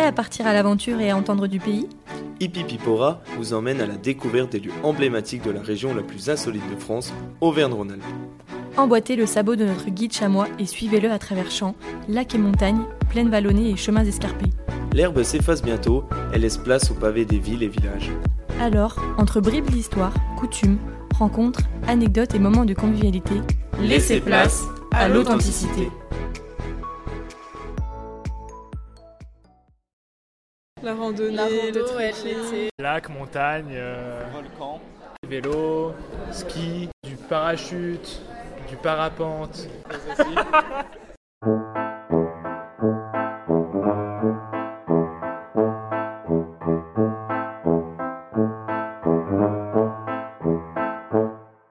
Prêt à partir à l'aventure et à entendre du pays Hippipipora vous emmène à la découverte des lieux emblématiques de la région la plus insolite de France, Auvergne-Rhône-Alpes. Emboîtez le sabot de notre guide chamois et suivez-le à travers champs, lacs et montagnes, plaines vallonnées et chemins escarpés. L'herbe s'efface bientôt, elle laisse place aux pavés des villes et villages. Alors, entre bribes d'histoire, coutumes, rencontres, anecdotes et moments de convivialité, laissez place à l'authenticité. La randonnée, La rando, le ouais, l'été. Lac, montagne, euh, Volcan. vélo, ski, du parachute, du parapente.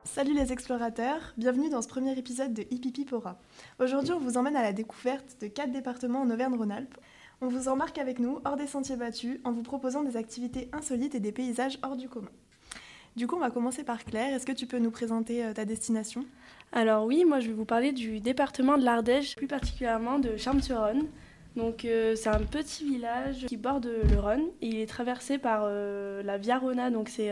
Salut les explorateurs, bienvenue dans ce premier épisode de Hippipipora. Aujourd'hui, on vous emmène à la découverte de quatre départements en Auvergne-Rhône-Alpes. On vous embarque avec nous hors des sentiers battus en vous proposant des activités insolites et des paysages hors du commun. Du coup, on va commencer par Claire. Est-ce que tu peux nous présenter euh, ta destination? Alors oui, moi je vais vous parler du département de l'Ardèche, plus particulièrement de Charmes-sur-Rhône. Donc euh, c'est un petit village qui borde le Rhône et il est traversé par euh, la Via Rona, donc c'est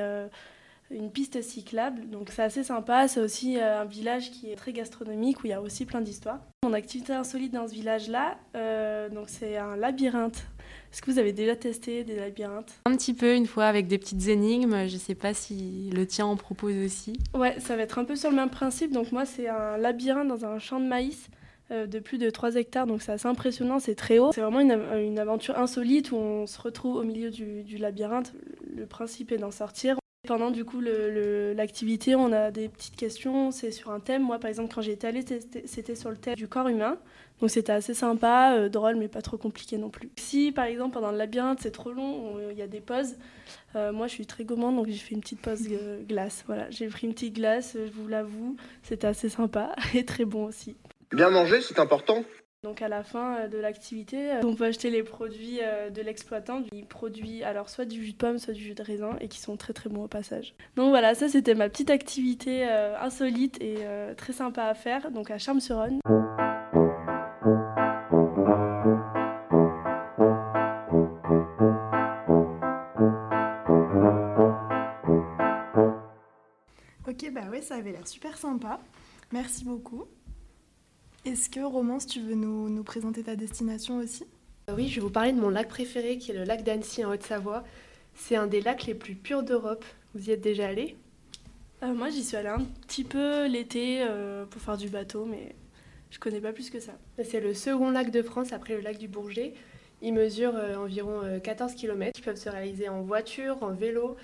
une piste cyclable. Donc c'est assez sympa, c'est aussi euh, un village qui est très gastronomique où il y a aussi plein d'histoires. Mon activité insolite dans ce village-là, euh, donc c'est un labyrinthe. Est-ce que vous avez déjà testé des labyrinthes? Un petit peu une fois avec des petites énigmes. Je sais pas si le tien en propose aussi. Ouais, ça va être un peu sur le même principe. Donc moi, c'est un labyrinthe dans un champ de maïs euh, de plus de 3 hectares. Donc c'est assez impressionnant, c'est très haut. C'est vraiment une, av- une aventure insolite où on se retrouve au milieu du, du labyrinthe. Le principe est d'en sortir. Pendant du coup l'activité, on a des petites questions. C'est sur un thème. Moi, par exemple, quand j'y étais allée, c'était sur le thème du corps humain. Donc c'était assez sympa, euh, drôle, mais pas trop compliqué non plus. Si par exemple pendant le labyrinthe c'est trop long, on- il y a des pauses. Euh, moi je suis très gourmande donc j'ai fait une petite pause euh, glace. Voilà, j'ai pris une petite glace, je vous l'avoue, c'était assez sympa et très bon aussi. Bien manger, c'est important? Donc à la fin euh, de l'activité, euh, on peut acheter les produits euh, de l'exploitant. Il produit alors soit du jus de pomme, soit du jus de raisin et qui sont très très bons au passage. Donc voilà, ça c'était ma petite activité insolite et très sympa à faire, donc à Charmes-sur-Rhône. Ok, bah ouais, ça avait l'air super sympa. Merci beaucoup. Est-ce que Romance, tu veux nous, nous présenter ta destination aussi? Euh, Oui, je vais vous parler de mon lac préféré qui est le lac d'Annecy en Haute-Savoie. C'est un des lacs les plus purs d'Europe. Vous y êtes déjà allé? Euh, moi, j'y suis allée un petit peu l'été euh, pour faire du bateau, mais je connais pas plus que ça. C'est le second lac de France après le lac du Bourget. Il mesure euh, environ euh, 14 km. Ils peuvent se réaliser en voiture, en vélo.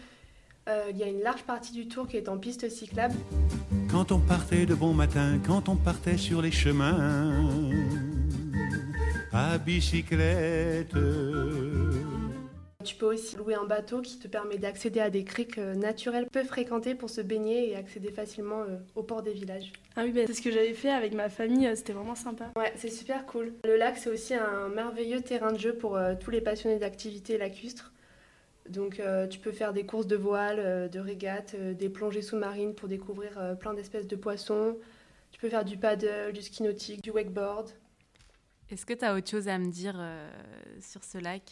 Euh, il y a une large partie du tour qui est en piste cyclable. Quand on partait de bon matin, quand on partait sur les chemins, à bicyclette. Tu peux aussi louer un bateau qui te permet d'accéder à des criques euh, naturelles peu fréquentées pour se baigner et accéder facilement euh, au port des villages. Ah oui, bah, c'est ce que j'avais fait avec ma famille, euh, c'était vraiment sympa. Ouais, c'est super cool. Le lac, c'est aussi un merveilleux terrain de jeu pour tous les passionnés d'activités lacustres. Donc, euh, tu peux faire des courses de voile, euh, de régates, euh, des plongées sous-marines pour découvrir plein d'espèces de poissons. Tu peux faire du paddle, du ski nautique, du wakeboard. Est-ce que tu as autre chose à me dire sur ce lac?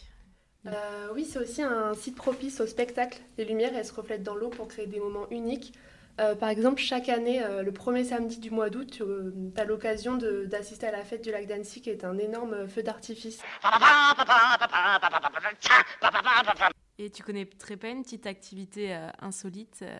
Oui, c'est aussi un site propice au spectacle. Les lumières, elles se reflètent dans l'eau pour créer des moments uniques. Par exemple, chaque année, le premier samedi du mois d'août, tu as l'occasion d'assister à la fête du lac d'Annecy, qui est un énorme feu d'artifice. Et tu connaîtrais pas une petite activité euh, insolite euh,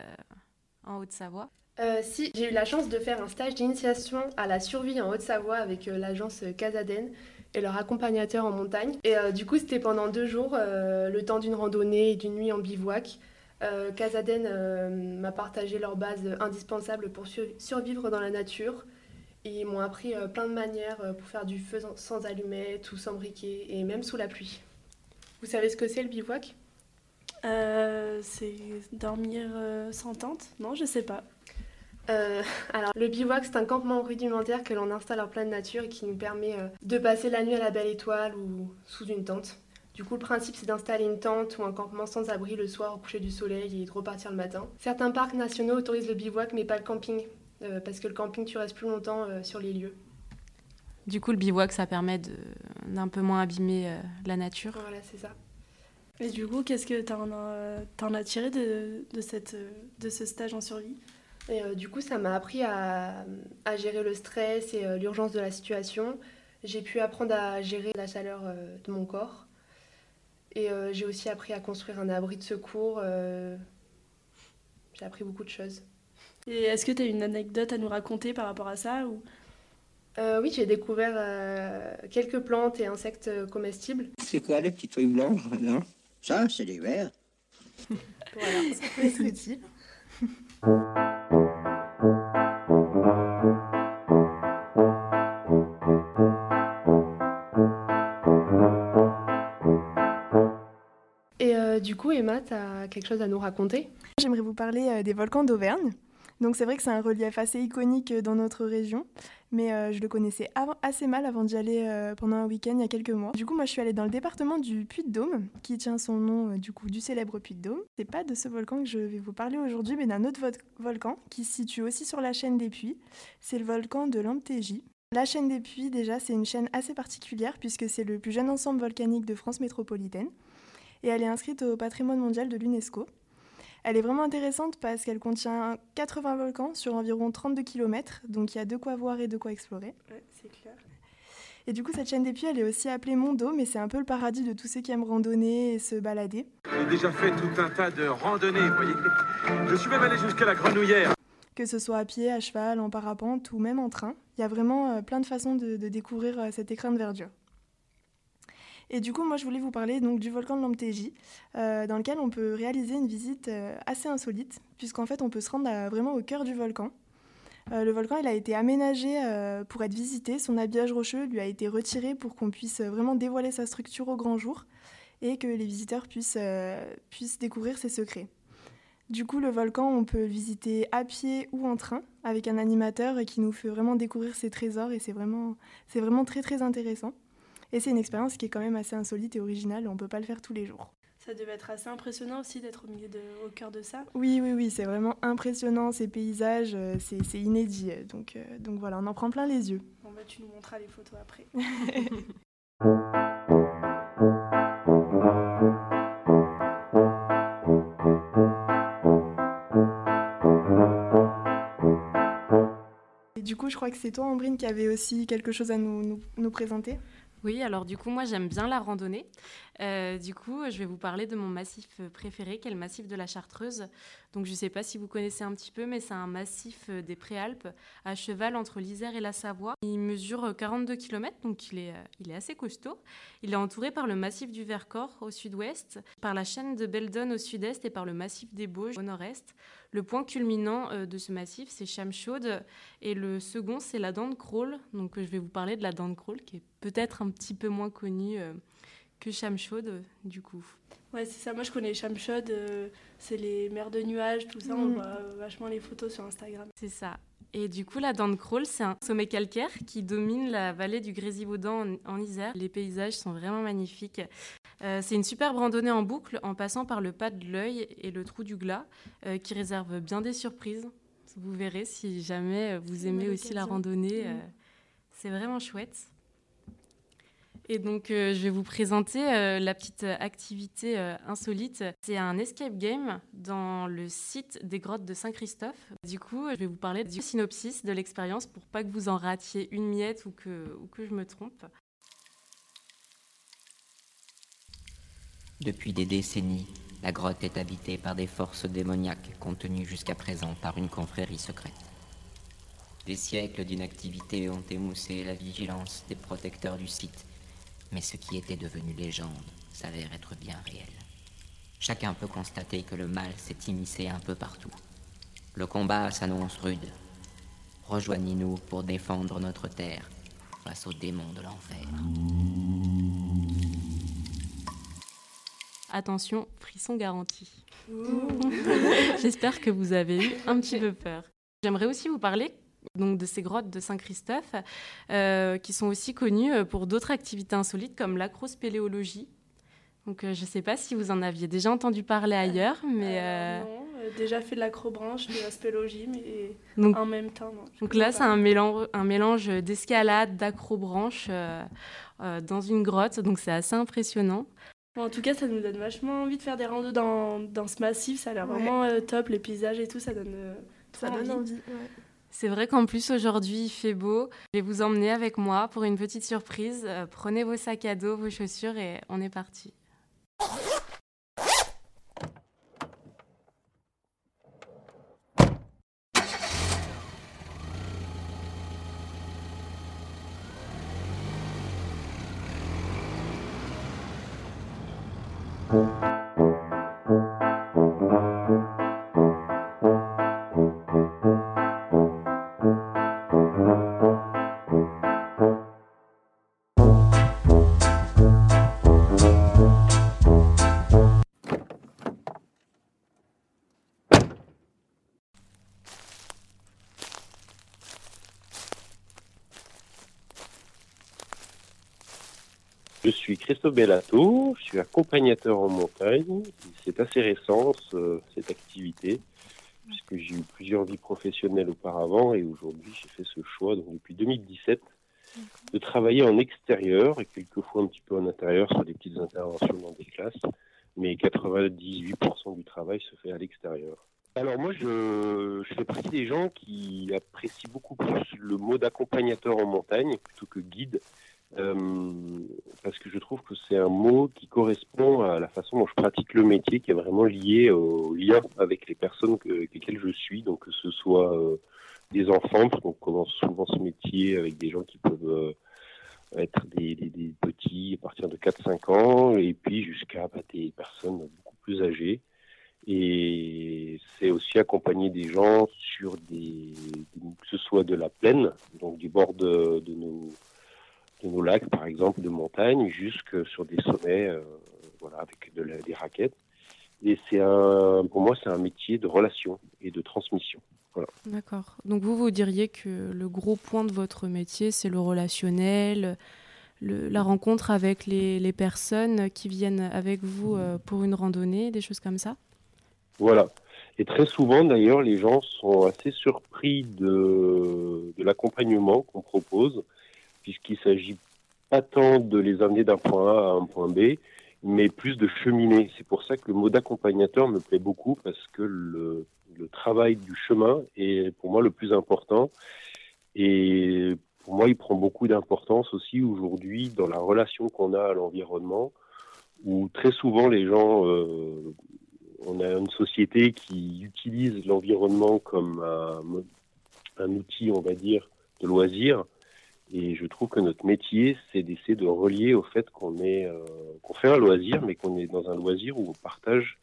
en Haute-Savoie? Euh, si, j'ai eu la chance de faire un stage d'initiation à la survie en Haute-Savoie avec l'agence Casaden et leur accompagnateur en montagne. Et du coup, c'était pendant deux jours, le temps d'une randonnée et d'une nuit en bivouac. Casaden m'a partagé leurs bases indispensables pour sur- survivre dans la nature. Ils m'ont appris plein de manières pour faire du feu sans allumettes ou sans briquet, et même sous la pluie. Vous savez ce que c'est le bivouac? Euh, c'est dormir euh, sans tente? Non, je sais pas. Euh, alors, le bivouac, c'est un campement rudimentaire que l'on installe en pleine nature et qui nous permet euh, de passer la nuit à la belle étoile ou sous une tente. Du coup, le principe, c'est d'installer une tente ou un campement sans abri le soir au coucher du soleil et de repartir le matin. Certains parcs nationaux autorisent le bivouac, mais pas le camping, euh, parce que le camping, tu restes plus longtemps euh, sur les lieux. Du coup, le bivouac, ça permet d'un peu moins abîmer la nature. Voilà, c'est ça. Et du coup, qu'est-ce que tu en, en, as tiré de, de, cette, de ce stage en survie? Et du coup, ça m'a appris à, à, gérer le stress et l'urgence de la situation. J'ai pu apprendre à gérer la chaleur de mon corps. Et j'ai aussi appris à construire un abri de secours. j'ai appris beaucoup de choses. Et est-ce que tu as une anecdote à nous raconter par rapport à ça ou... Euh, oui, j'ai découvert euh, quelques plantes et insectes comestibles. C'est quoi les petits trucs blancs non Ça, c'est des vers. voilà, ça peut être utile. Et euh, du coup, Emma, tu as quelque chose à nous raconter? J'aimerais vous parler des volcans d'Auvergne. Donc c'est vrai que c'est un relief assez iconique euh, dans notre région, mais euh, je le connaissais assez mal avant d'y aller euh, pendant un week-end il y a quelques mois. Du coup, moi je suis allée dans le département du Puy-de-Dôme, qui tient son nom du coup du célèbre Puy-de-Dôme. C'est pas de ce volcan que je vais vous parler aujourd'hui, mais d'un autre volcan qui se situe aussi sur la chaîne des Puys. C'est le volcan de l'Amptégie. La chaîne des Puys, déjà, c'est une chaîne assez particulière puisque c'est le plus jeune ensemble volcanique de France métropolitaine et elle est inscrite au patrimoine mondial de l'UNESCO. Elle est vraiment intéressante parce qu'elle contient 80 volcans sur environ 32 km, donc il y a de quoi voir et de quoi explorer. Ouais, c'est clair. Et du coup, cette chaîne des Puys, elle est aussi appelée Mont d'Eau, mais c'est un peu le paradis de tous ceux qui aiment randonner et se balader. J'ai déjà fait tout un tas de randonnées, vous voyez. Je suis même allé jusqu'à la Grenouillère. Que ce soit à pied, à cheval, en parapente ou même en train, il y a vraiment euh, plein de façons de, de découvrir euh, cet écrin de verdure. Et du coup, moi, je voulais vous parler donc du volcan de l'Amptégie, euh, dans lequel on peut réaliser une visite euh, assez insolite, puisqu'en fait, on peut se rendre vraiment au cœur du volcan. Euh, le volcan, il a été aménagé pour être visité. Son habillage rocheux lui a été retiré pour qu'on puisse vraiment dévoiler sa structure au grand jour et que les visiteurs puissent, puissent découvrir ses secrets. Du coup, le volcan, on peut le visiter à pied ou en train avec un animateur qui nous fait vraiment découvrir ses trésors et c'est vraiment, c'est vraiment très très intéressant. Et c'est une expérience qui est quand même assez insolite et originale, on ne peut pas le faire tous les jours. Ça devait être assez impressionnant aussi d'être au milieu de, au cœur de ça. Oui, oui, oui, c'est vraiment impressionnant, ces paysages, euh, c'est inédit. Donc, euh, donc voilà, on en prend plein les yeux. Bon, bah, tu nous montreras les photos après. Et du coup, je crois que c'est toi, Ambrine, qui avait aussi quelque chose à nous, nous, nous présenter. Oui, alors du coup, moi j'aime bien la randonnée. Euh, du coup, je vais vous parler de mon massif préféré, qui est le massif de la Chartreuse. Donc je ne sais pas si vous connaissez un petit peu, mais c'est un massif euh, des Préalpes, à cheval entre l'Isère et la Savoie. Mesure 42 euh, km, donc il est, il est assez costaud. Il est entouré par le massif du Vercors au sud-ouest, par la chaîne de Beldon au sud-est et par le massif des Bauges au nord-est. Le point culminant de ce massif, c'est Chamchaude, et le second, c'est la Dent de Crawl. Donc je vais vous parler de la Dent de Crawl, qui est peut-être un petit peu moins connue que Chamchaude, du coup. Ouais, c'est ça. Moi, je connais Chamchaude. Euh, c'est les mers de nuages, tout ça. On mm. voit vachement les photos sur Instagram. C'est ça. Et du coup, la Dent de Crawl, c'est un sommet calcaire qui domine la vallée du Grésivaudan en, Isère. Les paysages sont vraiment magnifiques. Euh, c'est une superbe randonnée en boucle en passant par le pas de l'œil et le trou du glas euh, qui réserve bien des surprises. Vous verrez si jamais vous aimez aussi la randonnée. Mm. c'est vraiment chouette. Et donc, euh, je vais vous présenter euh, la petite activité euh, insolite. C'est un escape game dans le site des grottes de Saint-Christophe. Du coup, je vais vous parler du synopsis de l'expérience pour pas que vous en ratiez une miette ou que, ou que je me trompe. Depuis des décennies, la grotte est habitée par des forces démoniaques contenues jusqu'à présent par une confrérie secrète. Des siècles d'inactivité ont émoussé la vigilance des protecteurs du site mais ce qui était devenu légende s'avère être bien réel. Chacun peut constater que le mal s'est immiscé un peu partout. Le combat s'annonce rude. Rejoignez-nous pour défendre notre terre face aux démons de l'enfer. Attention, frisson garanti. J'espère que vous avez eu un petit peu peur. J'aimerais aussi vous parler donc de ces grottes de Saint-Christophe, euh, qui sont aussi connues euh, pour d'autres activités insolites comme l'acrospéléologie. Donc euh, je ne sais pas si vous en aviez déjà entendu parler ailleurs, mais... non, déjà fait de l'acrobranche, de la spélogie, et en même temps. donc là, c'est un mélange, un mélange d'escalade, d'acrobranche dans une grotte, donc c'est assez impressionnant. en tout cas, ça nous donne vachement envie de faire des randos dans, dans ce massif. Ça a l'air vraiment top, les paysages et tout, ça donne, ça donne envie. C'est vrai qu'en plus aujourd'hui il fait beau. Je vais vous emmener avec moi pour une petite surprise. prenez vos sacs à dos, vos chaussures et on est parti. Christophe Bellato, je suis accompagnateur en montagne. C'est assez récent cette activité, puisque j'ai eu plusieurs vies professionnelles auparavant et aujourd'hui j'ai fait ce choix, donc depuis 2017, de travailler en extérieur et quelquefois un petit peu en intérieur sur des petites interventions dans des classes, mais 98% du travail se fait à l'extérieur. Alors moi, je, je, fais partie des gens qui apprécient beaucoup plus le mot d'accompagnateur en montagne plutôt que guide. Euh, parce que je trouve que c'est un mot qui correspond à la façon dont je pratique le métier, qui est vraiment lié au lien avec les personnes que, avec lesquelles je suis, donc que ce soit euh, des enfants, parce qu'on commence souvent ce métier avec des gens qui peuvent euh, être des, petits à partir de 4-5 ans, et puis jusqu'à bah, des personnes beaucoup plus âgées. Et c'est aussi accompagner des gens sur des, que ce soit de la plaine, donc du bord de nos de nos lacs, par exemple, de montagne, jusque sur des sommets, euh, voilà, avec de des raquettes. Et c'est un, pour moi, c'est un métier de relation et de transmission. Voilà. D'accord. Donc vous, vous diriez que le gros point de votre métier, c'est le relationnel, le, la rencontre avec les, les, personnes qui viennent avec vous euh, pour une randonnée, des choses comme ça? Voilà. Et très souvent, d'ailleurs, les gens sont assez surpris de, de l'accompagnement qu'on propose puisqu'il s'agit pas tant de les amener d'un point A à un point B, mais plus de cheminer. C'est pour ça que le mot d'accompagnateur me plaît beaucoup, parce que le, le, travail du chemin est pour moi le plus important. Et pour moi, il prend beaucoup d'importance aussi aujourd'hui dans la relation qu'on a à l'environnement, où très souvent les gens, euh, on a une société qui utilise l'environnement comme un, un outil, on va dire, de loisir, et je trouve que notre métier, c'est d'essayer de relier au fait euh, qu'on fait un loisir, mais qu'on est dans un loisir où on partage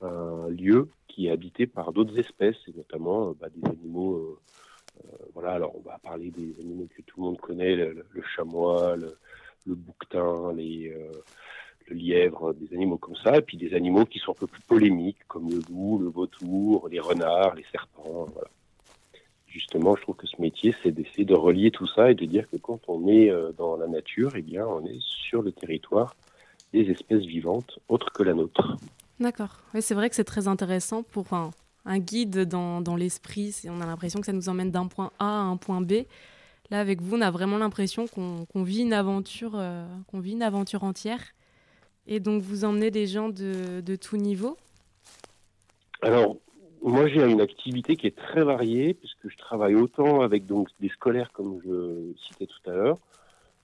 un lieu qui est habité par d'autres espèces, et notamment euh, bah, des animaux. Euh, voilà, alors on va parler des animaux que tout le monde connaît, le, chamois, le, bouquetin, le lièvre, des animaux comme ça, et puis des animaux qui sont un peu plus polémiques, comme le loup, le vautour, les renards, les serpents. Voilà justement, je trouve que ce métier, c'est d'essayer de relier tout ça et de dire que quand on est euh, dans la nature, eh bien, on est sur le territoire des espèces vivantes autres que la nôtre. D'accord. Oui, c'est vrai que c'est très intéressant pour un, un guide dans, dans l'esprit. On a l'impression que ça nous emmène d'un point A à un point B. Là, avec vous, on a vraiment l'impression qu'on qu vit une aventure, euh, qu'on vit une aventure entière. Et donc, vous emmenez des gens de, de tout niveau? Alors, moi, j'ai une activité qui est très variée, puisque je travaille autant avec donc des scolaires, comme je citais tout à l'heure.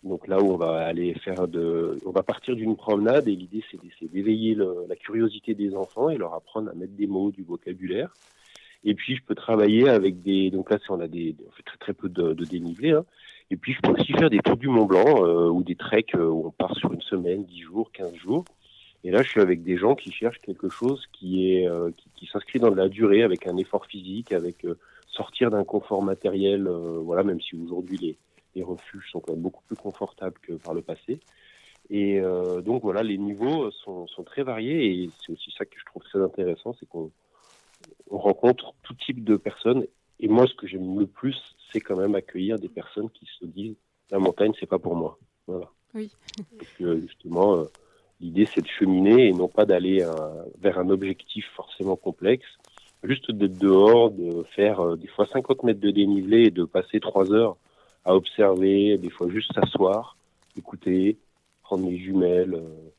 Donc là où on va aller faire de, on va partir d'une promenade et l'idée c'est d'éveiller la curiosité des enfants et leur apprendre à mettre des mots, du vocabulaire. Et puis je peux travailler avec des, donc là on a des, on fait très très peu de, de dénivelé. Hein. Et puis je peux aussi faire des tours du Mont Blanc euh, ou des treks euh, où on part sur une semaine, 10 jours, 15 jours. Et là, je suis avec des gens qui cherchent quelque chose qui est euh, qui, qui s'inscrit dans de la durée, avec un effort physique, avec euh, sortir d'un confort matériel. Euh, voilà, même si aujourd'hui les, les refuges sont quand même beaucoup plus confortables que par le passé. Et donc voilà, les niveaux sont, sont très variés et c'est aussi ça que je trouve très intéressant, c'est qu'on on rencontre tout type de personnes. Et moi, ce que j'aime le plus, c'est quand même accueillir des personnes qui se disent la montagne, c'est pas pour moi. Voilà. Oui. Parce que justement. Euh, L'idée, c'est de cheminer et non pas d'aller vers un objectif forcément complexe. Juste d'être dehors, de faire euh, des fois 50 mètres de dénivelé et de passer trois heures à observer, des fois juste s'asseoir, écouter, prendre les jumelles, euh,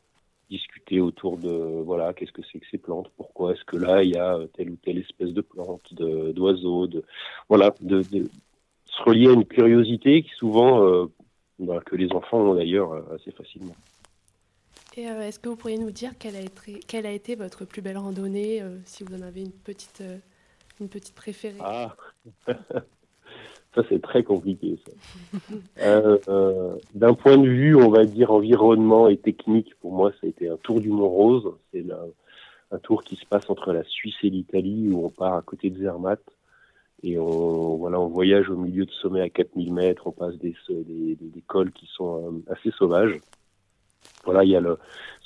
discuter autour de voilà qu'est-ce que c'est que ces plantes, pourquoi est-ce que là il y a telle ou telle espèce de plante, d'oiseaux, de, voilà, de, se relier à une curiosité qui souvent euh, bah, que les enfants ont d'ailleurs assez facilement. Et est-ce que vous pourriez nous dire quelle a été, votre plus belle randonnée, si vous en avez une petite, petite préférée? Ah Ça, c'est très compliqué. Euh, euh, d'un point de vue, on va dire, environnement et technique, pour moi, ça a été un tour du Mont Rose. C'est un tour qui se passe entre la Suisse et l'Italie, où on part à côté de Zermatt. Et on, voilà, on voyage au milieu de sommets à 4000 mètres, on passe des, cols qui sont euh, assez sauvages. Voilà, il y a le,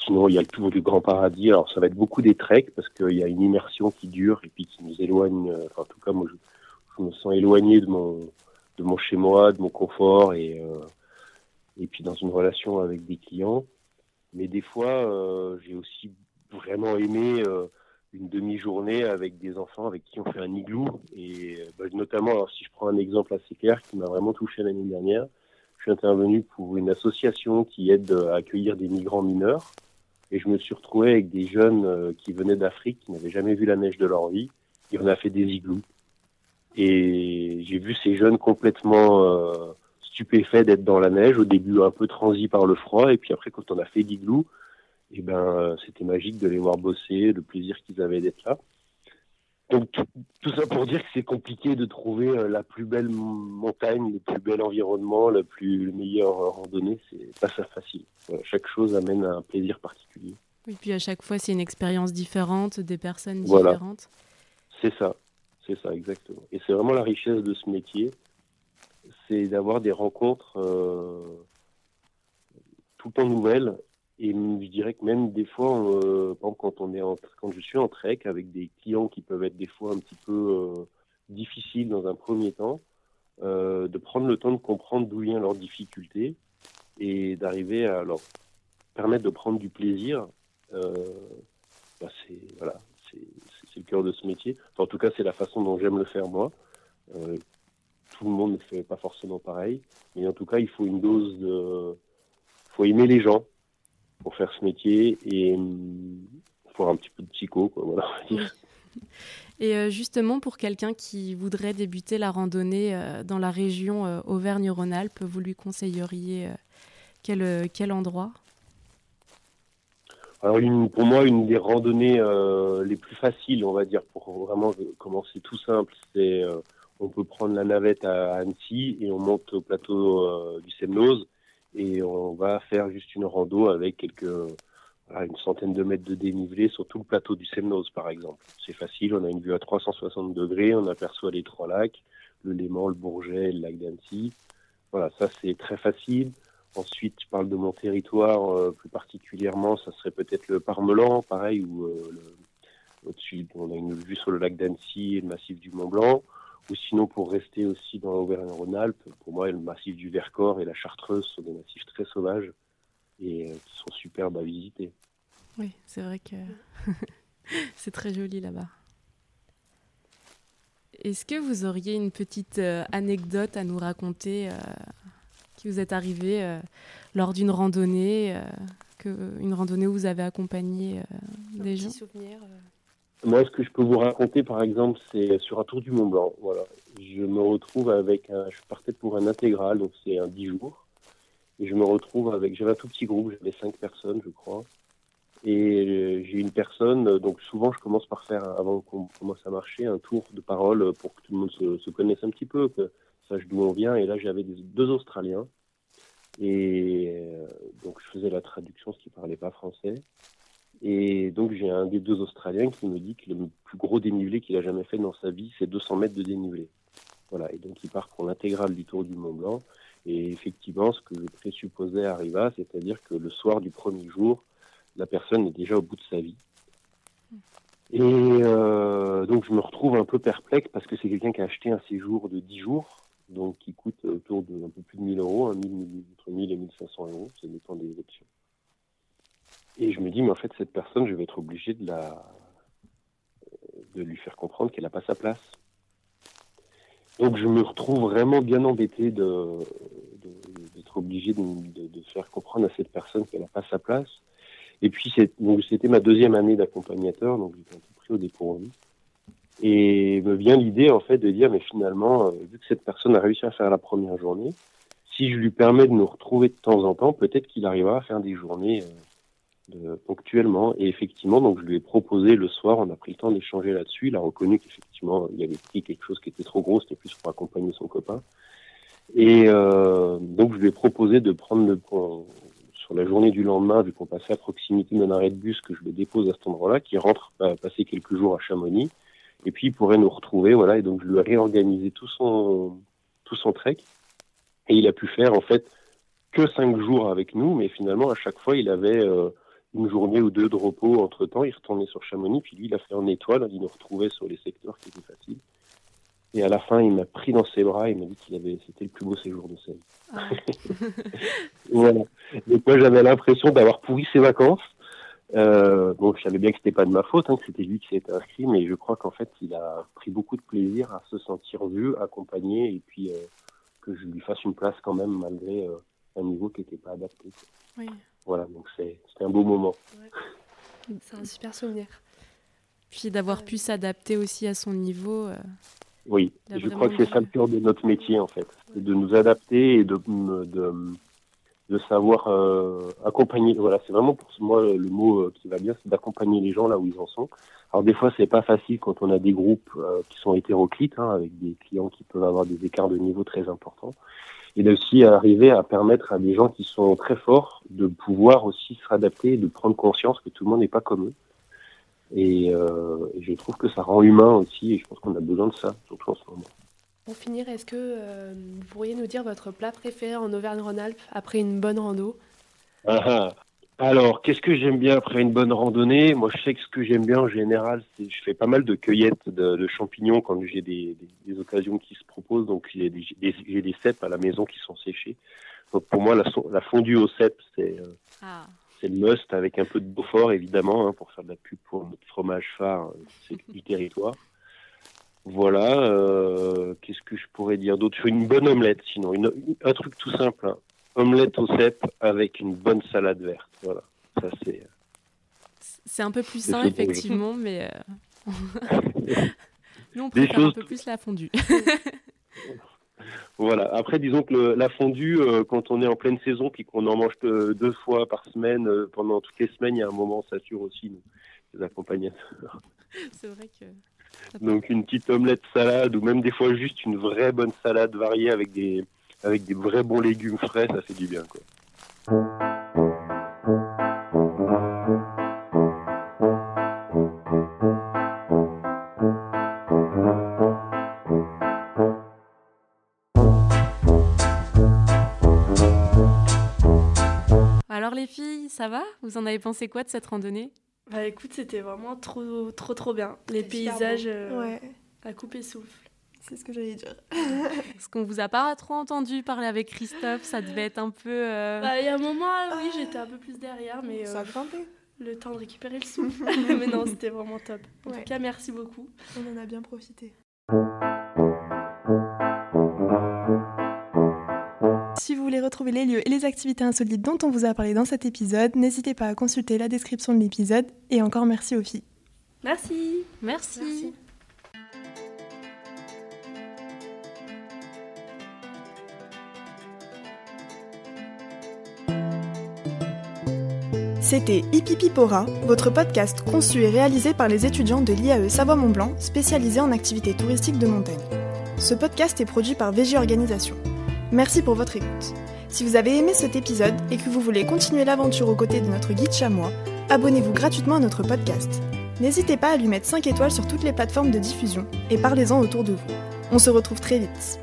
sinon il y a le tour du Grand Paradis. Alors ça va être beaucoup des treks parce qu'il y a une immersion qui dure et puis qui nous éloigne. Enfin, en tout cas, moi, je, me sens éloigné de mon, de mon chez moi, de mon confort et, euh, et puis dans une relation avec des clients. Mais des fois, euh, j'ai aussi vraiment aimé euh, une demi-journée avec des enfants avec qui on fait un igloo. Et bah, notamment, alors, si je prends un exemple assez clair qui m'a vraiment touché l'année dernière, je suis intervenu pour une association qui aide à accueillir des migrants mineurs. Et je me suis retrouvé avec des jeunes qui venaient d'Afrique, qui n'avaient jamais vu la neige de leur vie. Et on a fait des igloos. Et j'ai vu ces jeunes complètement euh, stupéfaits d'être dans la neige, au début un peu transis par le froid, et puis après quand on a fait l'igloo, et eh ben c'était magique de les voir bosser, le plaisir qu'ils avaient d'être là. Donc tout, ça pour dire que c'est compliqué de trouver euh, la plus belle montagne, le plus bel environnement, la plus le meilleur randonnée, c'est pas ça facile. chaque chose amène un plaisir particulier. Oui, puis à chaque fois c'est une expérience différente, des personnes différentes. Voilà. C'est ça. C'est ça, exactement. Et c'est vraiment la richesse de ce métier, c'est d'avoir des rencontres euh, tout le temps nouvelles. Et je dirais que même des fois, euh, quand, je suis en trek avec des clients qui peuvent être des fois un petit peu euh, difficiles dans un premier temps, de prendre le temps de comprendre d'où vient leur difficulté et d'arriver à leur permettre de prendre du plaisir, bah c'est le cœur de ce métier. en tout cas, c'est la façon dont j'aime le faire moi. Euh, tout le monde ne fait pas forcément pareil, mais en tout cas, il faut une dose de, il faut aimer les gens pour faire ce métier et faut avoir un petit peu de psycho, quoi, voilà. Et euh, justement, pour quelqu'un qui voudrait débuter la randonnée euh, dans la région Auvergne-Rhône-Alpes, vous lui conseilleriez quel, quel endroit? Alors pour moi, une des randonnées euh, les plus faciles, on va dire, pour vraiment commencer tout simple, c'est euh, on peut prendre la navette à Annecy et on monte au plateau euh, du Semnose et on va faire juste une rando avec quelques une centaine de mètres de dénivelé sur tout le plateau du Semnose, par exemple. C'est facile, on a une vue à 360 degrés, on aperçoit les trois lacs, le Léman, le Bourget et le lac d'Annecy. Voilà, ça c'est très facile. Ensuite, je parle de mon territoire euh, plus particulièrement, ça serait peut-être le Parmelan, pareil, où euh, au-dessus, on a une vue sur le lac d'Annecy et le massif du Mont Blanc. Ou sinon, pour rester aussi dans l'Auvergne-Rhône-Alpes, pour moi, le massif du Vercors et la Chartreuse sont des massifs très sauvages et euh, qui sont superbes à visiter. Oui, c'est vrai que c'est très joli là-bas. Est-ce que vous auriez une petite anecdote à nous raconter qui vous est arrivé euh, lors d'une randonnée, euh, que, une randonnée où vous avez accompagné euh, des gens? Moi, ce que je peux vous raconter, par exemple, c'est sur un tour du Mont Blanc. Voilà. Je me retrouve avec un. Je partais pour un intégral, donc c'est un 10 jours. Et je me retrouve avec. J'avais un tout petit groupe, j'avais 5 personnes, je crois. Et j'ai une personne, donc souvent je commence par faire, avant qu'on commence à marcher, un tour de parole pour que tout le monde se, se connaisse un petit peu, que, sache d'où on vient. Et là, j'avais deux Australiens. Et euh, donc, je faisais la traduction, ce qui ne parlait pas français. Et donc, j'ai un des deux Australiens qui me dit que le plus gros dénivelé qu'il a jamais fait dans sa vie, c'est 200 mètres de dénivelé. Voilà. Et donc, il part pour l'intégrale du Tour du Mont Blanc. Et effectivement, ce que je présupposais arriva, c'est-à-dire que le soir du premier jour, la personne est déjà au bout de sa vie. Et euh, donc je me retrouve un peu perplexe parce que c'est quelqu'un qui a acheté un séjour de 10 jours donc qui coûte autour de peu plus de 1000 euros, entre 1000 et 1500 euros, ça dépend des options. Et je me dis, mais en fait, cette personne, je vais être obligé de la, de lui faire comprendre qu'elle n'a pas sa place. Donc je me retrouve vraiment bien embêté de, d'être obligé de, de, faire comprendre à cette personne qu'elle n'a pas sa place. Et puis c'était ma deuxième année d'accompagnateur, donc j'étais un peu pris au dépourvu. Et me vient l'idée en fait de dire mais finalement, euh, vu que cette personne a réussi à faire la première journée, si je lui permets de nous retrouver de temps en temps, peut-être qu'il arrivera à faire des journées euh, ponctuellement. Et effectivement, donc je lui ai proposé le soir, on a pris le temps d'échanger là-dessus. Il a reconnu qu'effectivement, il avait pris quelque chose qui était trop gros, c'était plus pour accompagner son copain. Et euh, donc je lui ai proposé de prendre le sur la journée du lendemain, vu qu'on passait à proximité d'un arrêt de bus que je le dépose à cet endroit-là, qui rentre euh, passer quelques jours à Chamonix. Et puis il pourrait nous retrouver, voilà. Et donc je lui ai réorganisé tout son tout son trek. Et il a pu faire en fait que cinq jours avec nous, mais finalement à chaque fois il avait euh, une journée ou deux de repos entre temps. Il retournait sur Chamonix, puis lui il a fait en étoile, il nous retrouvait sur les secteurs qui étaient faciles. Et à la fin, il m'a pris dans ses bras, il m'a dit qu'il avait, c'était le plus beau séjour de sa vie. Ah. voilà. Donc moi, j'avais l'impression d'avoir pourri ses vacances. Euh, bon, je savais bien que c'était pas de ma faute, hein, que c'était lui qui s'était inscrit, mais je crois qu'en fait, il a pris beaucoup de plaisir à se sentir vu, accompagné, et puis euh, que je lui fasse une place quand même malgré euh, un niveau qui n'était pas adapté. Oui. Voilà, donc c'était un beau moment. C'est un super souvenir. Puis d'avoir pu s'adapter aussi à son niveau. Euh, oui, je crois que c'est ça le cœur de notre métier en fait, c'est de nous adapter et de, de, de savoir euh, accompagner. Voilà, c'est vraiment pour moi le mot qui va bien, c'est d'accompagner les gens là où ils en sont. Alors des fois, c'est pas facile quand on a des groupes euh, qui sont hétéroclites, hein, avec des clients qui peuvent avoir des écarts de niveau très importants. Et aussi arriver à permettre à des gens qui sont très forts de pouvoir aussi s'adapter et de prendre conscience que tout le monde n'est pas comme eux. Et, euh, je trouve que ça rend humain aussi, et je pense qu'on a besoin de ça, surtout en ce moment. Pour finir, est-ce que euh, vous pourriez nous dire votre plat préféré en Auvergne-Rhône-Alpes après une bonne rando? Ah, ah. Alors, qu'est-ce que j'aime bien après une bonne randonnée? Moi, je sais que ce que j'aime bien en général, c'est je fais pas mal de cueillettes de, champignons quand j'ai des, occasions qui se proposent. Donc, j'ai des, des, cèpes à la maison qui sont séchés. Donc, pour moi, la, fondue aux cèpes, c'est euh, ah. le must avec un peu de Beaufort, évidemment, hein, pour faire de la pub pour notre fromage phare euh, du territoire. Voilà. Euh, qu'est-ce que je pourrais dire d'autre? Je fais une bonne omelette, sinon. un truc tout simple. Hein omelette au cèpe avec une bonne salade verte. Voilà, ça c'est. C'est un peu plus sain, effectivement, mais. Euh, nous, on préfère un peu plus la fondue. voilà. Après, disons que la fondue, euh, quand on est en pleine saison, puis qu'on en mange deux fois par semaine, euh, pendant toutes les semaines, il y a un moment, ça assure aussi nous, les accompagnateurs. C'est vrai que. Donc une petite omelette salade, ou même des fois juste une vraie bonne salade variée avec des, avec des vrais bons légumes frais, ça fait du bien. Quoi. Alors les filles, ça va? Vous en avez pensé quoi de cette randonnée? Bah écoute, c'était vraiment trop trop trop bien. Les paysages euh, à couper souffle. C'est ce que j'allais dire. Parce qu'on vous a pas trop entendu parler avec Christophe, ça devait être un peu. Euh, bah, il y a un moment, oui, j'étais un peu plus derrière, mais. Ça a euh, Le temps de récupérer le souffle. mais non, c'était vraiment top. En tout cas, merci beaucoup. On en a bien profité. Si vous voulez retrouver les lieux et les activités insolites dont on vous a parlé dans cet épisode, n'hésitez pas à consulter la description de l'épisode. Et encore merci aux filles. Merci. Merci. merci. C'était Ipipipora, votre podcast conçu et réalisé par les étudiants de l'IAE Savoie-Mont-Blanc, spécialisés en activités touristiques de montagne. Ce podcast est produit par VG Organisation. Merci pour votre écoute. Si vous avez aimé cet épisode et que vous voulez continuer l'aventure aux côtés de notre guide chamois, abonnez-vous gratuitement à notre podcast. N'hésitez pas à lui mettre 5 étoiles sur toutes les plateformes de diffusion et parlez-en autour de vous. On se retrouve très vite.